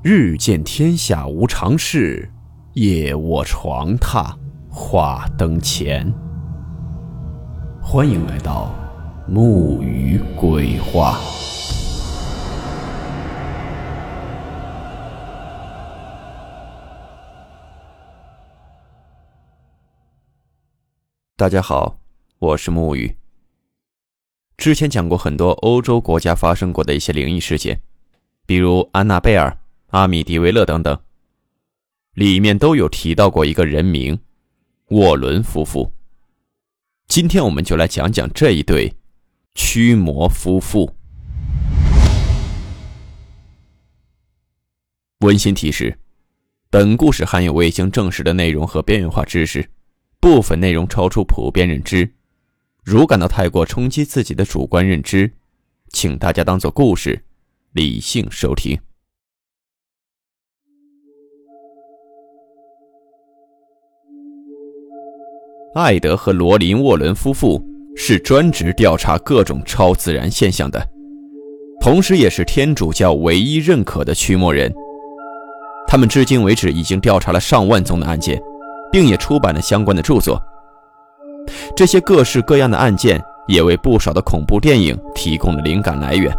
日见天下无常事，夜卧床榻话灯前。欢迎来到木鱼鬼话。大家好，我是木鱼。之前讲过很多欧洲国家发生过的一些灵异事件，比如安娜贝尔。阿米迪维勒等等，里面都有提到过一个人名——沃伦夫妇。今天我们就来讲讲这一对驱魔夫妇。温馨提示：本故事含有未经证实的内容和边缘化知识，部分内容超出普遍认知。如感到太过冲击自己的主观认知，请大家当做故事，理性收听。艾德和罗琳·沃伦夫妇是专职调查各种超自然现象的，同时也是天主教唯一认可的驱魔人。他们至今为止已经调查了上万宗的案件，并也出版了相关的著作。这些各式各样的案件也为不少的恐怖电影提供了灵感来源。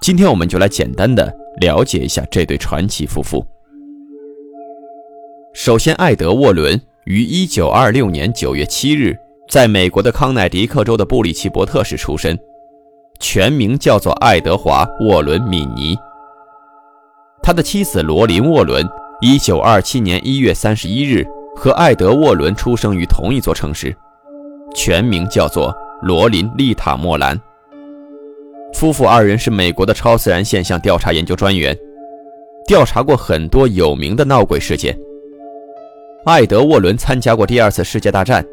今天我们就来简单的了解一下这对传奇夫妇。首先，艾德·沃伦。于一九二六年九月七日，在美国的康乃狄克州的布里奇伯特市出生，全名叫做爱德华·沃伦·米尼。他的妻子罗琳·沃伦，一九二七年一月三十一日和艾德·沃伦出生于同一座城市，全名叫做罗琳·丽塔·莫兰。夫妇二人是美国的超自然现象调查研究专员，调查过很多有名的闹鬼事件。艾德·沃伦参加过第二次世界大战，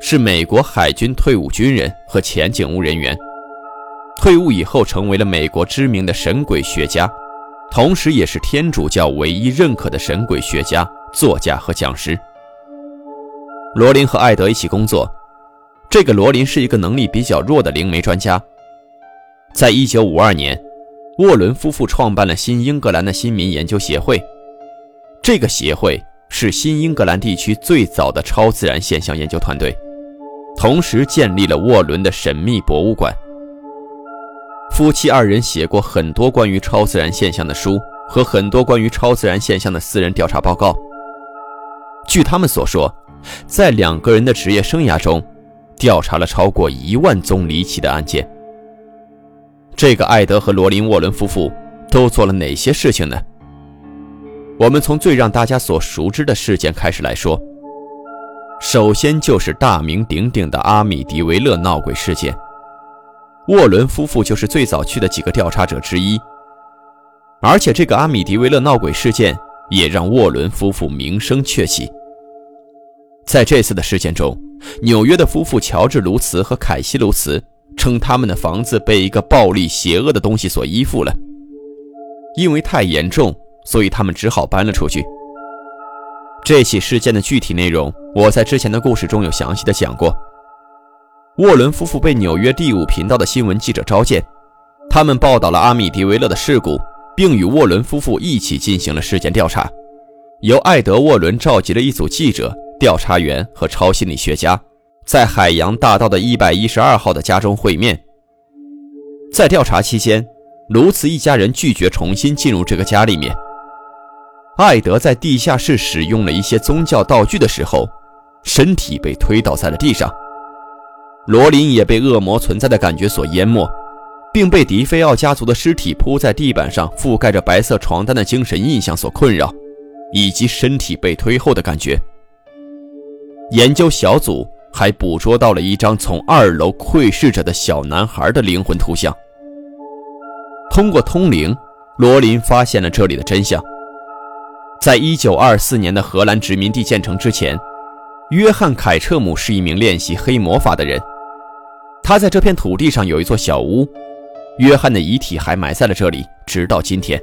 是美国海军退伍军人和前警务人员。退伍以后，成为了美国知名的神鬼学家，同时也是天主教唯一认可的神鬼学家、作家和讲师。罗琳和艾德一起工作，这个罗琳是一个能力比较弱的灵媒专家。在一九五二年，沃伦夫妇创办了新英格兰的新民研究协会，这个协会。是新英格兰地区最早的超自然现象研究团队，同时建立了沃伦的神秘博物馆。夫妻二人写过很多关于超自然现象的书和很多关于超自然现象的私人调查报告。据他们所说，在两个人的职业生涯中，调查了超过一万宗离奇的案件。这个艾德和罗琳·沃伦夫妇都做了哪些事情呢？我们从最让大家所熟知的事件开始来说。首先就是大名鼎鼎的阿米迪维勒闹鬼事件。沃伦夫妇就是最早去的几个调查者之一。而且这个阿米迪维勒闹鬼事件也让沃伦夫妇名声鹊起。在这次的事件中，纽约的夫妇乔治·卢茨和凯西·卢茨称他们的房子被一个暴力邪恶的东西所依附了，因为太严重。所以他们只好搬了出去。这起事件的具体内容，我在之前的故事中有详细的讲过。沃伦夫妇被纽约第五频道的新闻记者召见，他们报道了阿米迪维勒的事故，并与沃伦夫妇一起进行了事件调查。由艾德·沃伦召集了一组记者、调查员和超心理学家，在海洋大道的一百一十二号的家中会面。在调查期间，卢茨一家人拒绝重新进入这个家里面。艾德在地下室使用了一些宗教道具的时候，身体被推倒在了地上。罗琳也被恶魔存在的感觉所淹没，并被迪菲奥家族的尸体铺在地板上、覆盖着白色床单的精神印象所困扰，以及身体被推后的感觉。研究小组还捕捉到了一张从二楼窥视着的小男孩的灵魂图像。通过通灵，罗琳发现了这里的真相。在一九二四年的荷兰殖民地建成之前，约翰·凯彻姆是一名练习黑魔法的人。他在这片土地上有一座小屋，约翰的遗体还埋在了这里，直到今天。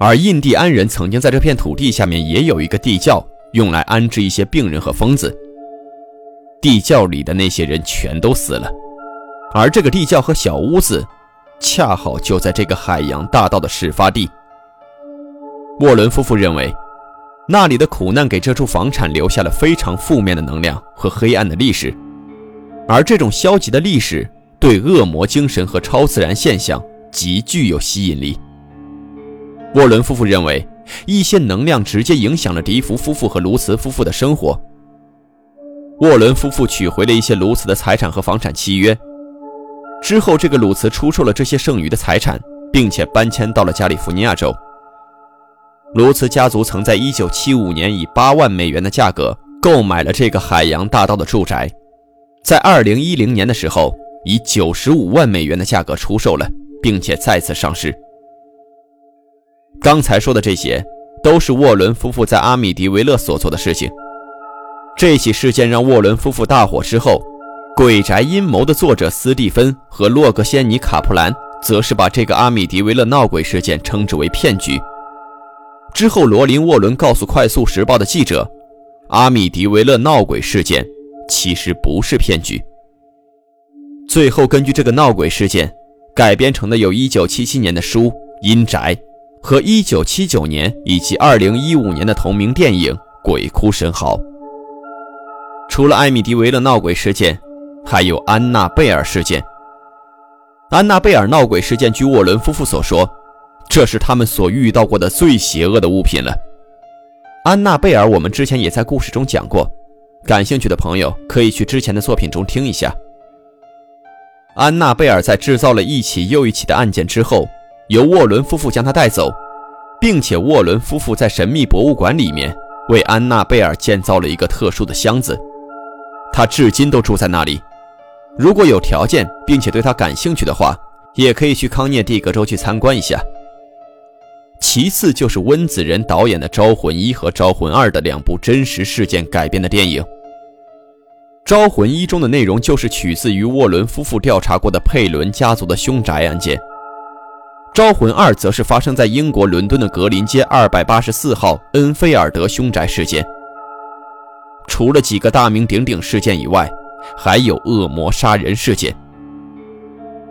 而印第安人曾经在这片土地下面也有一个地窖，用来安置一些病人和疯子。地窖里的那些人全都死了，而这个地窖和小屋子，恰好就在这个海洋大道的事发地沃伦夫妇认为，那里的苦难给这处房产留下了非常负面的能量和黑暗的历史，而这种消极的历史对恶魔精神和超自然现象极具有吸引力。沃伦夫妇认为，一些能量直接影响了迪福夫妇和卢茨夫妇的生活。沃伦夫妇取回了一些卢茨的财产和房产契约，之后，这个鲁茨出售了这些剩余的财产，并且搬迁到了加利福尼亚州。卢茨家族曾在1975年以8万美元的价格购买了这个海洋大道的住宅，在2010年的时候以95万美元的价格出售了，并且再次上市。刚才说的这些，都是沃伦夫妇在阿米迪维勒所做的事情。这起事件让沃伦夫妇大火之后，《鬼宅阴谋》的作者斯蒂芬和洛克仙尼·卡普兰则是把这个阿米迪维勒闹鬼事件称之为骗局。之后，罗琳·沃伦告诉《快速时报》的记者，阿米迪维勒闹鬼事件其实不是骗局。最后，根据这个闹鬼事件改编成的有1977年的书《阴宅》。和1979年以及2015年的同名电影《鬼哭神嚎》。除了艾米迪维勒闹鬼事件，还有安娜贝尔事件。安娜贝尔闹鬼事件，据沃伦夫妇所说，这是他们所遇到过的最邪恶的物品了。安娜贝尔，我们之前也在故事中讲过，感兴趣的朋友可以去之前的作品中听一下。安娜贝尔在制造了一起又一起的案件之后。由沃伦夫妇将他带走，并且沃伦夫妇在神秘博物馆里面为安娜贝尔建造了一个特殊的箱子，他至今都住在那里。如果有条件并且对他感兴趣的话，也可以去康涅狄格州去参观一下。其次就是温子仁导演的《招魂一》和《招魂二》的两部真实事件改编的电影，《招魂一》中的内容就是取自于沃伦夫妇调查过的佩伦家族的凶宅案件。《招魂二》则是发生在英国伦敦的格林街二百八十四号恩菲尔德凶宅事件。除了几个大名鼎鼎事件以外，还有恶魔杀人事件。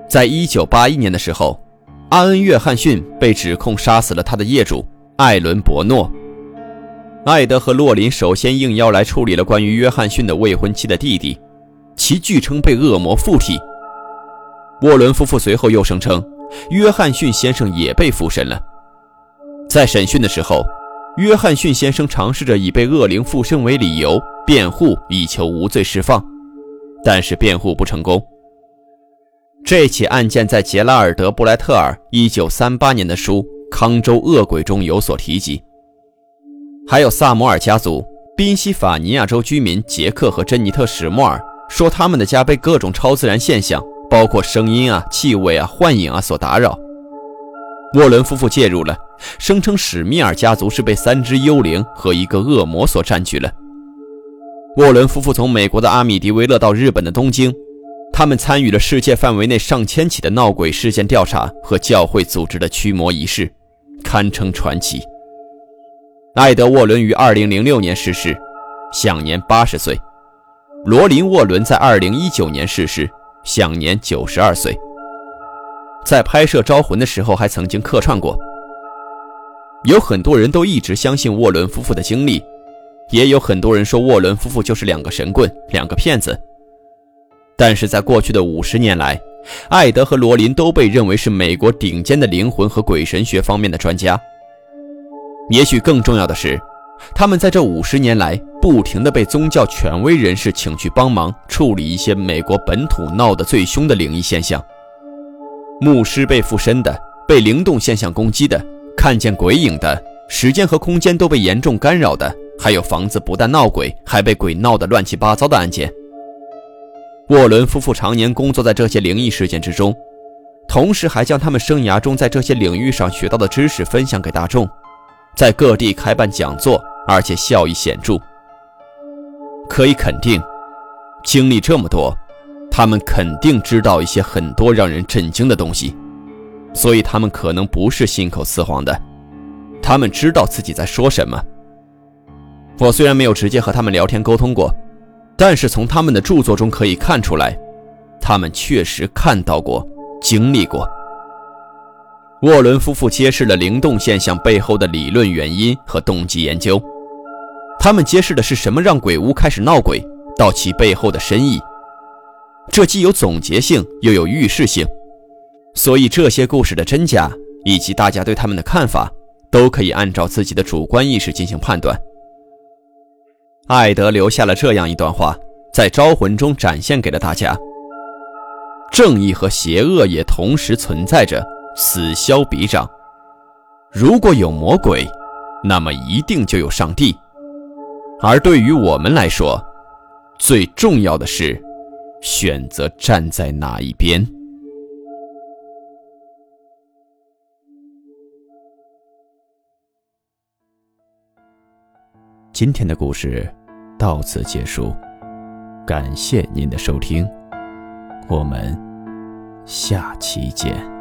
在一九八一年的时候，阿恩·约翰逊被指控杀死了他的业主艾伦·伯诺。艾德和洛林首先应邀来处理了关于约翰逊的未婚妻的弟弟，其据称被恶魔附体。沃伦夫妇随后又声称。约翰逊先生也被附身了。在审讯的时候，约翰逊先生尝试着以被恶灵附身为理由辩护，以求无罪释放，但是辩护不成功。这起案件在杰拉尔德·布莱特尔1938年的书《康州恶鬼》中有所提及。还有萨摩尔家族、宾夕法尼亚州居民杰克和珍妮特·史莫尔说，他们的家被各种超自然现象。包括声音啊、气味啊、幻影啊所打扰，沃伦夫妇介入了，声称史密尔家族是被三只幽灵和一个恶魔所占据了。沃伦夫妇从美国的阿米迪维勒到日本的东京，他们参与了世界范围内上千起的闹鬼事件调查和教会组织的驱魔仪式，堪称传奇。艾德·沃伦于2006年逝世，享年80岁。罗琳·沃伦在2019年逝世。享年九十二岁，在拍摄《招魂》的时候还曾经客串过。有很多人都一直相信沃伦夫妇的经历，也有很多人说沃伦夫妇就是两个神棍、两个骗子。但是在过去的五十年来，艾德和罗琳都被认为是美国顶尖的灵魂和鬼神学方面的专家。也许更重要的是。他们在这五十年来，不停地被宗教权威人士请去帮忙处理一些美国本土闹得最凶的灵异现象：牧师被附身的，被灵动现象攻击的，看见鬼影的，时间和空间都被严重干扰的，还有房子不但闹鬼，还被鬼闹得乱七八糟的案件。沃伦夫妇常年工作在这些灵异事件之中，同时还将他们生涯中在这些领域上学到的知识分享给大众。在各地开办讲座，而且效益显著。可以肯定，经历这么多，他们肯定知道一些很多让人震惊的东西，所以他们可能不是信口雌黄的。他们知道自己在说什么。我虽然没有直接和他们聊天沟通过，但是从他们的著作中可以看出来，他们确实看到过、经历过。沃伦夫妇揭示了灵动现象背后的理论原因和动机研究。他们揭示的是什么让鬼屋开始闹鬼，到其背后的深意。这既有总结性，又有预示性。所以，这些故事的真假以及大家对他们的看法，都可以按照自己的主观意识进行判断。艾德留下了这样一段话，在招魂中展现给了大家：正义和邪恶也同时存在着。此消彼长。如果有魔鬼，那么一定就有上帝。而对于我们来说，最重要的是选择站在哪一边。今天的故事到此结束，感谢您的收听，我们下期见。